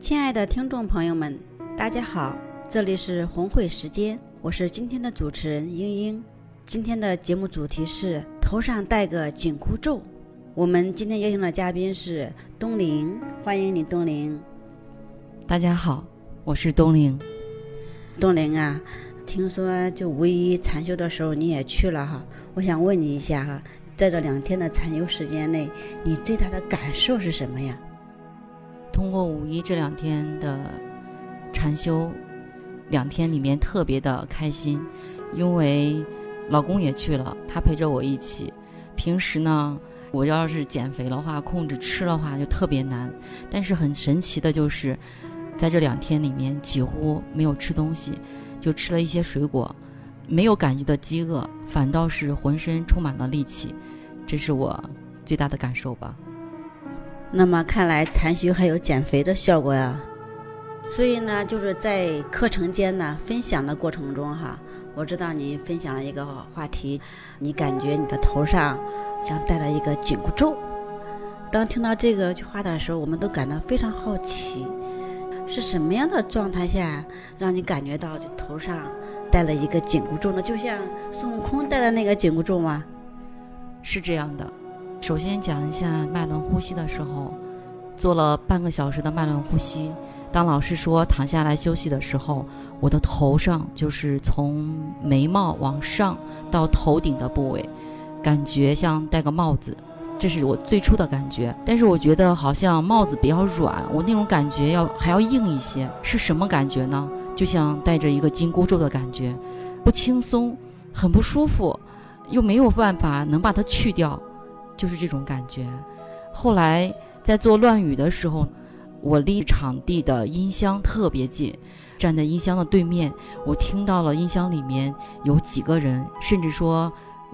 亲爱的听众朋友们，大家好，这里是红会时间，我是今天的主持人英英。今天的节目主题是头上戴个紧箍咒。我们今天邀请的嘉宾是东林，欢迎你，东林。大家好，我是东林。东林啊，听说就五一禅修的时候你也去了哈，我想问你一下哈，在这两天的禅修时间内，你最大的感受是什么呀？通过五一这两天的禅修，两天里面特别的开心，因为老公也去了，他陪着我一起。平时呢，我要是减肥的话，控制吃的话就特别难。但是很神奇的就是，在这两天里面几乎没有吃东西，就吃了一些水果，没有感觉到饥饿，反倒是浑身充满了力气，这是我最大的感受吧。那么看来禅修还有减肥的效果呀，所以呢，就是在课程间呢分享的过程中哈，我知道你分享了一个话题，你感觉你的头上像戴了一个紧箍咒。当听到这个句话的时候，我们都感到非常好奇，是什么样的状态下让你感觉到这头上戴了一个紧箍咒呢？就像孙悟空戴的那个紧箍咒吗？是这样的。首先讲一下脉轮呼吸的时候，做了半个小时的脉轮呼吸。当老师说躺下来休息的时候，我的头上就是从眉毛往上到头顶的部位，感觉像戴个帽子，这是我最初的感觉。但是我觉得好像帽子比较软，我那种感觉要还要硬一些。是什么感觉呢？就像戴着一个紧箍咒的感觉，不轻松，很不舒服，又没有办法能把它去掉。就是这种感觉。后来在做乱语的时候，我离场地的音箱特别近，站在音箱的对面，我听到了音箱里面有几个人，甚至说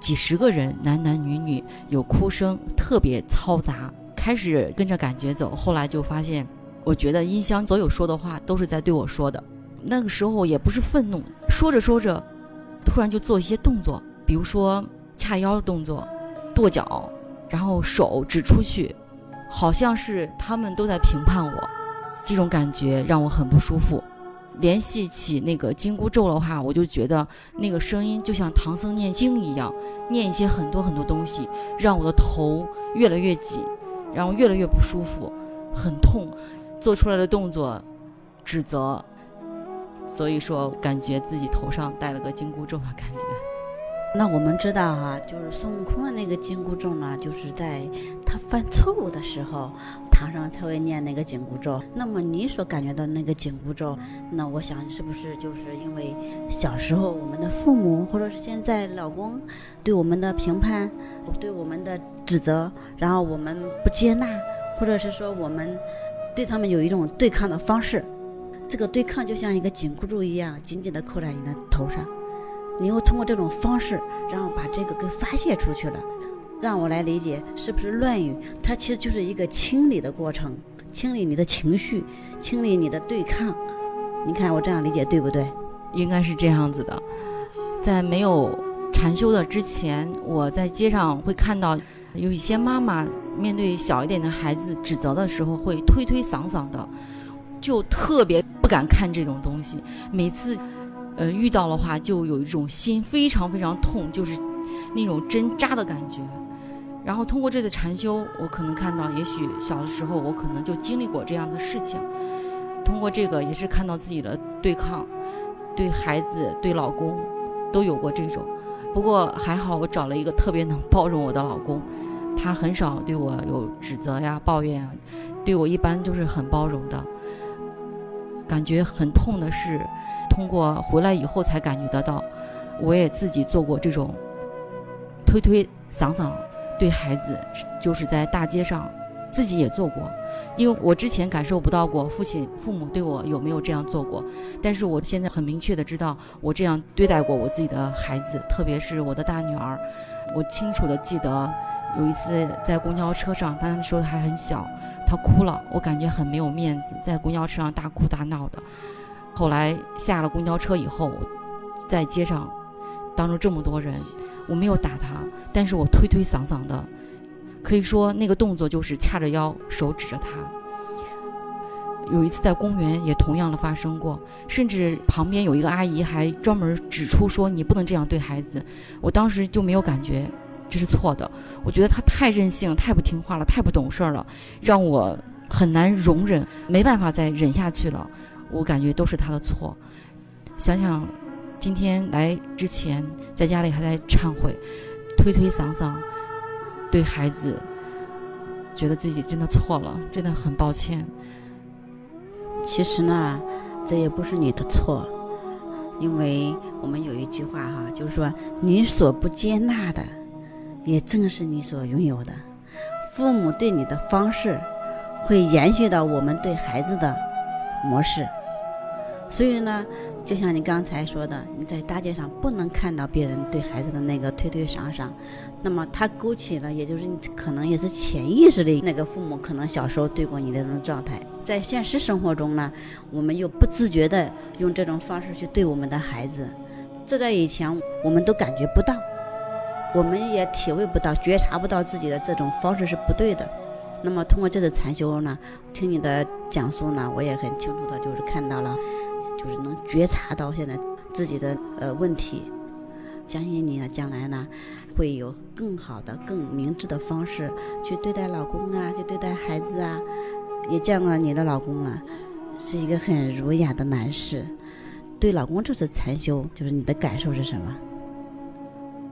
几十个人，男男女女，有哭声，特别嘈杂。开始跟着感觉走，后来就发现，我觉得音箱所有说的话都是在对我说的。那个时候也不是愤怒，说着说着，突然就做一些动作，比如说掐腰的动作，跺脚。然后手指出去，好像是他们都在评判我，这种感觉让我很不舒服。联系起那个紧箍咒的话，我就觉得那个声音就像唐僧念经一样，念一些很多很多东西，让我的头越来越紧，然后越来越不舒服，很痛。做出来的动作，指责，所以说感觉自己头上戴了个紧箍咒的感觉。那我们知道哈，就是孙悟空的那个紧箍咒呢，就是在他犯错误的时候，堂上才会念那个紧箍咒。那么你所感觉到那个紧箍咒，那我想是不是就是因为小时候我们的父母，或者是现在老公对我们的评判，对我们的指责，然后我们不接纳，或者是说我们对他们有一种对抗的方式，这个对抗就像一个紧箍咒一样，紧紧的扣在你的头上。你又通过这种方式，然后把这个给发泄出去了，让我来理解，是不是乱语？它其实就是一个清理的过程，清理你的情绪，清理你的对抗。你看我这样理解对不对？应该是这样子的。在没有禅修的之前，我在街上会看到有一些妈妈面对小一点的孩子指责的时候，会推推搡搡的，就特别不敢看这种东西。每次。呃，遇到的话就有一种心非常非常痛，就是那种针扎的感觉。然后通过这次禅修，我可能看到，也许小的时候我可能就经历过这样的事情。通过这个，也是看到自己的对抗，对孩子、对老公都有过这种。不过还好，我找了一个特别能包容我的老公，他很少对我有指责呀、抱怨啊，对我一般都是很包容的。感觉很痛的是，通过回来以后才感觉得到，我也自己做过这种推推搡搡对孩子，就是在大街上自己也做过，因为我之前感受不到过父亲父母对我有没有这样做过，但是我现在很明确的知道我这样对待过我自己的孩子，特别是我的大女儿，我清楚的记得有一次在公交车上，当时还很小。他哭了，我感觉很没有面子，在公交车上大哭大闹的。后来下了公交车以后，在街上当着这么多人，我没有打他，但是我推推搡搡的，可以说那个动作就是掐着腰，手指着他。有一次在公园也同样的发生过，甚至旁边有一个阿姨还专门指出说你不能这样对孩子，我当时就没有感觉。这是错的，我觉得他太任性，太不听话了，太不懂事儿了，让我很难容忍，没办法再忍下去了。我感觉都是他的错。想想今天来之前，在家里还在忏悔，推推搡搡，对孩子，觉得自己真的错了，真的很抱歉。其实呢，这也不是你的错，因为我们有一句话哈，就是说你所不接纳的。也正是你所拥有的，父母对你的方式，会延续到我们对孩子的模式。所以呢，就像你刚才说的，你在大街上不能看到别人对孩子的那个推推搡搡，那么他勾起了，也就是你可能也是潜意识里那个父母可能小时候对过你的那种状态。在现实生活中呢，我们又不自觉的用这种方式去对我们的孩子，这在以前我们都感觉不到。我们也体会不到、觉察不到自己的这种方式是不对的。那么通过这次禅修呢，听你的讲述呢，我也很清楚的，就是看到了，就是能觉察到现在自己的呃问题。相信你呢，将来呢，会有更好的、更明智的方式去对待老公啊，去对待孩子啊。也见过你的老公了，是一个很儒雅的男士。对老公这次禅修，就是你的感受是什么？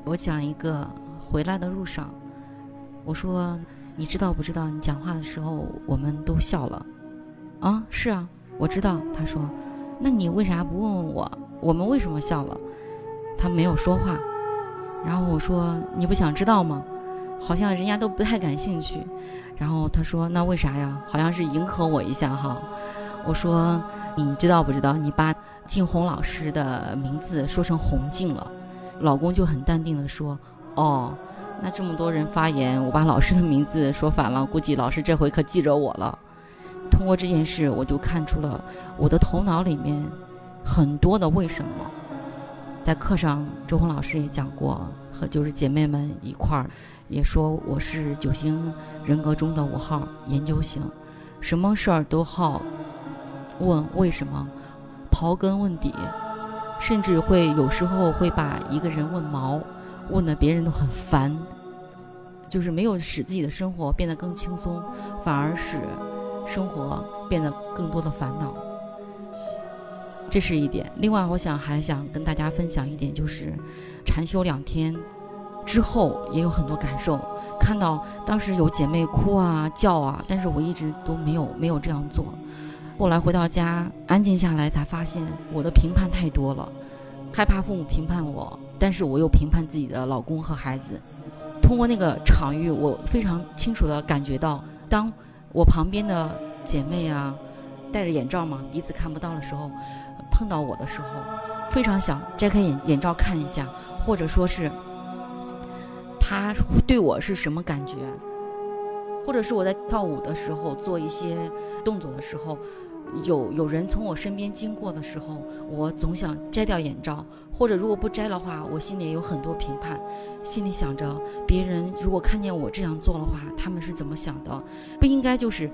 我讲一个回来的路上，我说你知道不知道？你讲话的时候我们都笑了，啊，是啊，我知道。他说，那你为啥不问问我，我们为什么笑了？他没有说话。然后我说，你不想知道吗？好像人家都不太感兴趣。然后他说，那为啥呀？好像是迎合我一下哈。我说，你知道不知道？你把静红老师的名字说成红静了。老公就很淡定的说：“哦，那这么多人发言，我把老师的名字说反了，估计老师这回可记着我了。”通过这件事，我就看出了我的头脑里面很多的为什么。在课上，周红老师也讲过，和就是姐妹们一块儿也说我是九型人格中的五号研究型，什么事儿都好问为什么，刨根问底。甚至会有时候会把一个人问毛，问的别人都很烦，就是没有使自己的生活变得更轻松，反而使生活变得更多的烦恼。这是一点。另外，我想还想跟大家分享一点，就是禅修两天之后也有很多感受。看到当时有姐妹哭啊叫啊，但是我一直都没有没有这样做。后来回到家，安静下来，才发现我的评判太多了，害怕父母评判我，但是我又评判自己的老公和孩子。通过那个场域，我非常清楚地感觉到，当我旁边的姐妹啊，戴着眼罩嘛，彼此看不到的时候，碰到我的时候，非常想摘开眼眼罩看一下，或者说是他对我是什么感觉，或者是我在跳舞的时候做一些动作的时候。有有人从我身边经过的时候，我总想摘掉眼罩，或者如果不摘的话，我心里也有很多评判，心里想着别人如果看见我这样做的话，他们是怎么想的？不应该就是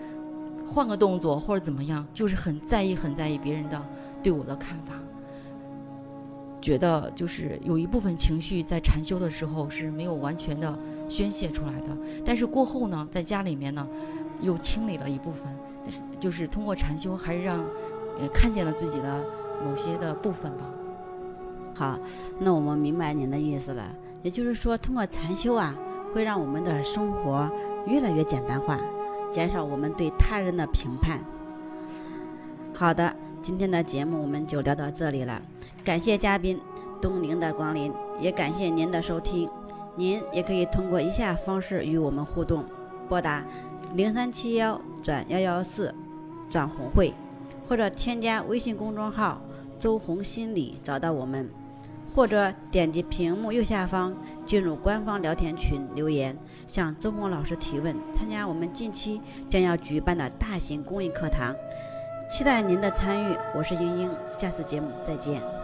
换个动作或者怎么样，就是很在意很在意别人的对我的看法，觉得就是有一部分情绪在禅修的时候是没有完全的宣泄出来的，但是过后呢，在家里面呢，又清理了一部分。就是通过禅修，还是让呃看见了自己的某些的部分吧。好，那我们明白您的意思了。也就是说，通过禅修啊，会让我们的生活越来越简单化，减少我们对他人的评判。好的，今天的节目我们就聊到这里了，感谢嘉宾东宁的光临，也感谢您的收听。您也可以通过以下方式与我们互动：拨打零三七幺转幺幺四转红会，或者添加微信公众号“周红心理”找到我们，或者点击屏幕右下方进入官方聊天群留言，向周红老师提问，参加我们近期将要举办的大型公益课堂。期待您的参与，我是英英，下次节目再见。